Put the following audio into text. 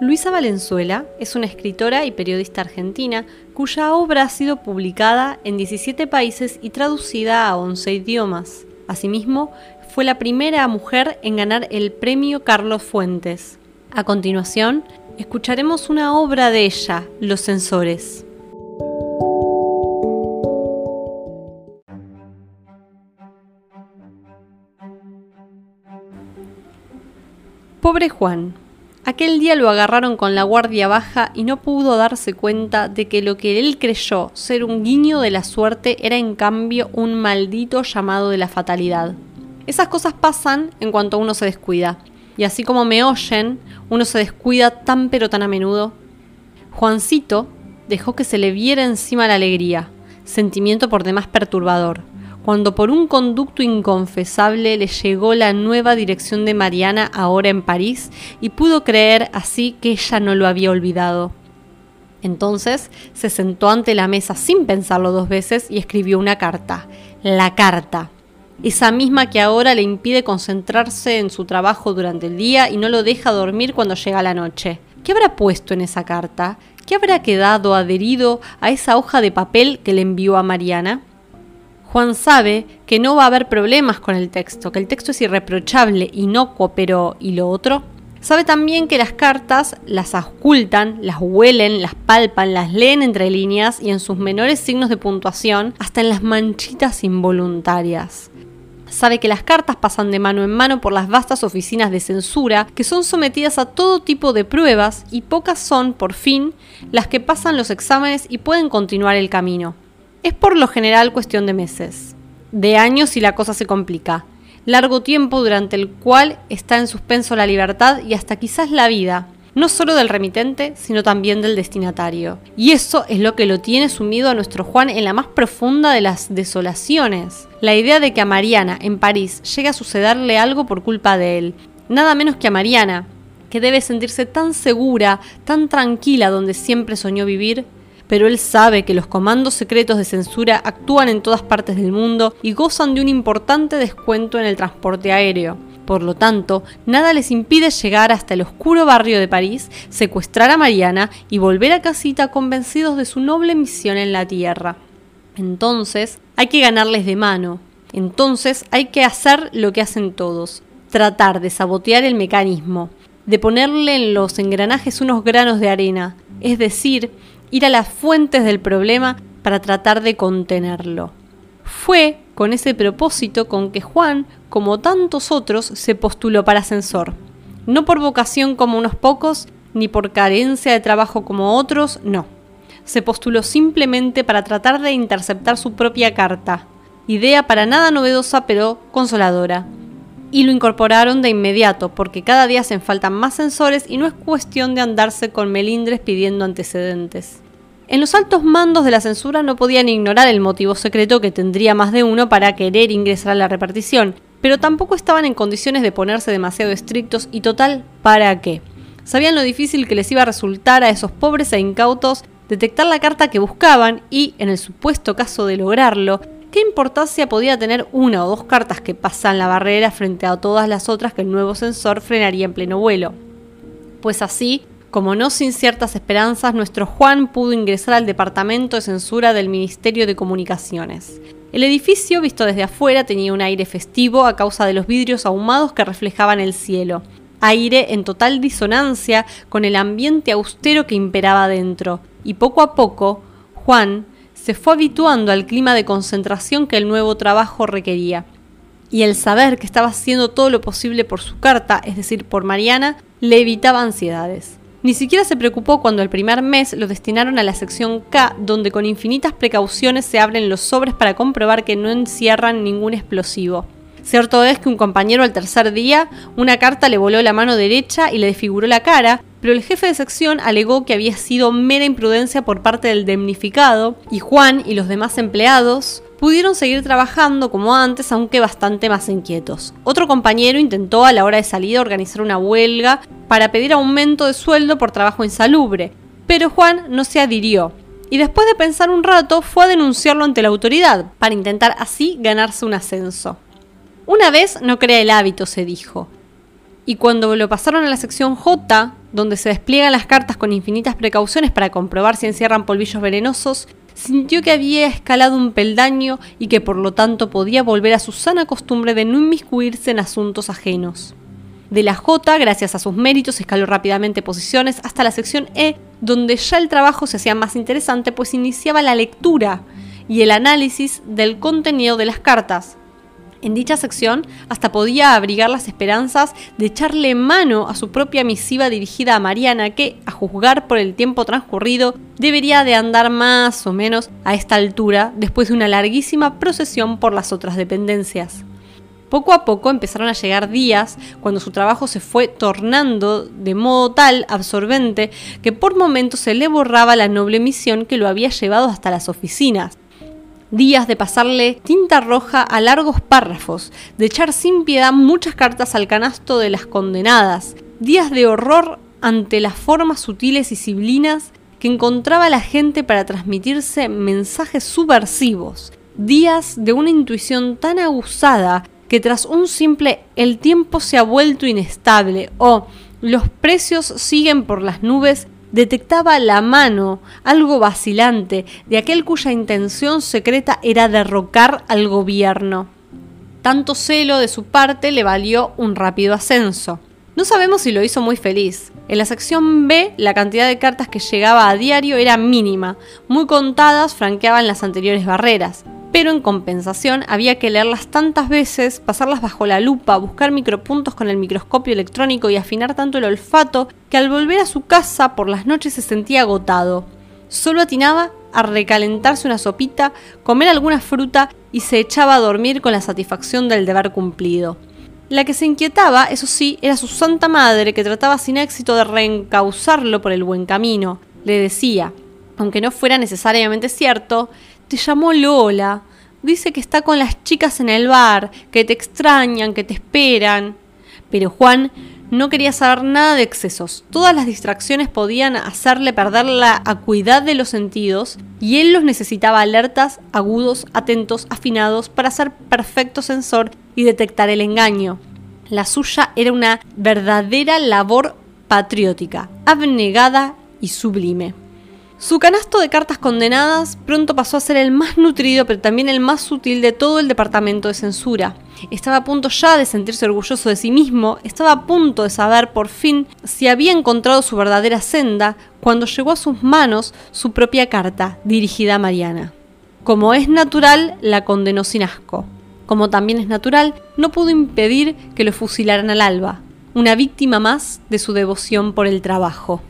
Luisa Valenzuela es una escritora y periodista argentina cuya obra ha sido publicada en 17 países y traducida a 11 idiomas. Asimismo, fue la primera mujer en ganar el premio Carlos Fuentes. A continuación, escucharemos una obra de ella, Los Censores. Pobre Juan, Aquel día lo agarraron con la guardia baja y no pudo darse cuenta de que lo que él creyó ser un guiño de la suerte era en cambio un maldito llamado de la fatalidad. Esas cosas pasan en cuanto uno se descuida, y así como me oyen, uno se descuida tan pero tan a menudo. Juancito dejó que se le viera encima la alegría, sentimiento por demás perturbador cuando por un conducto inconfesable le llegó la nueva dirección de Mariana ahora en París y pudo creer así que ella no lo había olvidado. Entonces se sentó ante la mesa sin pensarlo dos veces y escribió una carta. La carta. Esa misma que ahora le impide concentrarse en su trabajo durante el día y no lo deja dormir cuando llega la noche. ¿Qué habrá puesto en esa carta? ¿Qué habrá quedado adherido a esa hoja de papel que le envió a Mariana? Juan sabe que no va a haber problemas con el texto, que el texto es irreprochable, inocuo, pero ¿y lo otro? Sabe también que las cartas las ocultan, las huelen, las palpan, las leen entre líneas y en sus menores signos de puntuación, hasta en las manchitas involuntarias. Sabe que las cartas pasan de mano en mano por las vastas oficinas de censura, que son sometidas a todo tipo de pruebas y pocas son, por fin, las que pasan los exámenes y pueden continuar el camino. Es por lo general cuestión de meses, de años si la cosa se complica, largo tiempo durante el cual está en suspenso la libertad y hasta quizás la vida, no solo del remitente, sino también del destinatario. Y eso es lo que lo tiene sumido a nuestro Juan en la más profunda de las desolaciones. La idea de que a Mariana, en París, llegue a sucederle algo por culpa de él. Nada menos que a Mariana, que debe sentirse tan segura, tan tranquila donde siempre soñó vivir, pero él sabe que los comandos secretos de censura actúan en todas partes del mundo y gozan de un importante descuento en el transporte aéreo. Por lo tanto, nada les impide llegar hasta el oscuro barrio de París, secuestrar a Mariana y volver a casita convencidos de su noble misión en la Tierra. Entonces, hay que ganarles de mano. Entonces, hay que hacer lo que hacen todos, tratar de sabotear el mecanismo, de ponerle en los engranajes unos granos de arena, es decir, ir a las fuentes del problema para tratar de contenerlo. Fue con ese propósito con que Juan, como tantos otros, se postuló para censor. No por vocación como unos pocos, ni por carencia de trabajo como otros, no. Se postuló simplemente para tratar de interceptar su propia carta, idea para nada novedosa pero consoladora. Y lo incorporaron de inmediato, porque cada día hacen falta más censores y no es cuestión de andarse con melindres pidiendo antecedentes. En los altos mandos de la censura no podían ignorar el motivo secreto que tendría más de uno para querer ingresar a la repartición, pero tampoco estaban en condiciones de ponerse demasiado estrictos y total, ¿para qué? Sabían lo difícil que les iba a resultar a esos pobres e incautos detectar la carta que buscaban y, en el supuesto caso de lograrlo, ¿qué importancia podía tener una o dos cartas que pasan la barrera frente a todas las otras que el nuevo censor frenaría en pleno vuelo? Pues así, como no sin ciertas esperanzas, nuestro Juan pudo ingresar al departamento de censura del Ministerio de Comunicaciones. El edificio, visto desde afuera, tenía un aire festivo a causa de los vidrios ahumados que reflejaban el cielo, aire en total disonancia con el ambiente austero que imperaba dentro, y poco a poco, Juan se fue habituando al clima de concentración que el nuevo trabajo requería. Y el saber que estaba haciendo todo lo posible por su carta, es decir, por Mariana, le evitaba ansiedades. Ni siquiera se preocupó cuando el primer mes lo destinaron a la sección K, donde con infinitas precauciones se abren los sobres para comprobar que no encierran ningún explosivo. Cierto es que un compañero al tercer día, una carta le voló la mano derecha y le desfiguró la cara, pero el jefe de sección alegó que había sido mera imprudencia por parte del damnificado y Juan y los demás empleados pudieron seguir trabajando como antes, aunque bastante más inquietos. Otro compañero intentó a la hora de salida organizar una huelga para pedir aumento de sueldo por trabajo insalubre, pero Juan no se adhirió. Y después de pensar un rato, fue a denunciarlo ante la autoridad, para intentar así ganarse un ascenso. Una vez no crea el hábito, se dijo. Y cuando lo pasaron a la sección J, donde se despliegan las cartas con infinitas precauciones para comprobar si encierran polvillos venenosos, sintió que había escalado un peldaño y que por lo tanto podía volver a su sana costumbre de no inmiscuirse en asuntos ajenos. De la J, gracias a sus méritos, escaló rápidamente posiciones hasta la sección E, donde ya el trabajo se hacía más interesante, pues iniciaba la lectura y el análisis del contenido de las cartas, en dicha sección hasta podía abrigar las esperanzas de echarle mano a su propia misiva dirigida a Mariana, que, a juzgar por el tiempo transcurrido, debería de andar más o menos a esta altura después de una larguísima procesión por las otras dependencias. Poco a poco empezaron a llegar días cuando su trabajo se fue tornando de modo tal absorbente que por momentos se le borraba la noble misión que lo había llevado hasta las oficinas días de pasarle tinta roja a largos párrafos, de echar sin piedad muchas cartas al canasto de las condenadas, días de horror ante las formas sutiles y sibilinas que encontraba la gente para transmitirse mensajes subversivos, días de una intuición tan aguzada que tras un simple el tiempo se ha vuelto inestable o los precios siguen por las nubes detectaba la mano, algo vacilante, de aquel cuya intención secreta era derrocar al gobierno. Tanto celo de su parte le valió un rápido ascenso. No sabemos si lo hizo muy feliz. En la sección B, la cantidad de cartas que llegaba a diario era mínima, muy contadas franqueaban las anteriores barreras pero en compensación había que leerlas tantas veces, pasarlas bajo la lupa, buscar micropuntos con el microscopio electrónico y afinar tanto el olfato que al volver a su casa por las noches se sentía agotado. Solo atinaba a recalentarse una sopita, comer alguna fruta y se echaba a dormir con la satisfacción del deber cumplido. La que se inquietaba, eso sí, era su santa madre que trataba sin éxito de reencauzarlo por el buen camino. Le decía, aunque no fuera necesariamente cierto, te llamó Lola. Dice que está con las chicas en el bar, que te extrañan, que te esperan. Pero Juan no quería saber nada de excesos. Todas las distracciones podían hacerle perder la acuidad de los sentidos y él los necesitaba alertas, agudos, atentos, afinados para ser perfecto sensor y detectar el engaño. La suya era una verdadera labor patriótica, abnegada y sublime. Su canasto de cartas condenadas pronto pasó a ser el más nutrido, pero también el más sutil de todo el departamento de censura. Estaba a punto ya de sentirse orgulloso de sí mismo, estaba a punto de saber por fin si había encontrado su verdadera senda cuando llegó a sus manos su propia carta, dirigida a Mariana. Como es natural, la condenó sin asco. Como también es natural, no pudo impedir que lo fusilaran al alba, una víctima más de su devoción por el trabajo.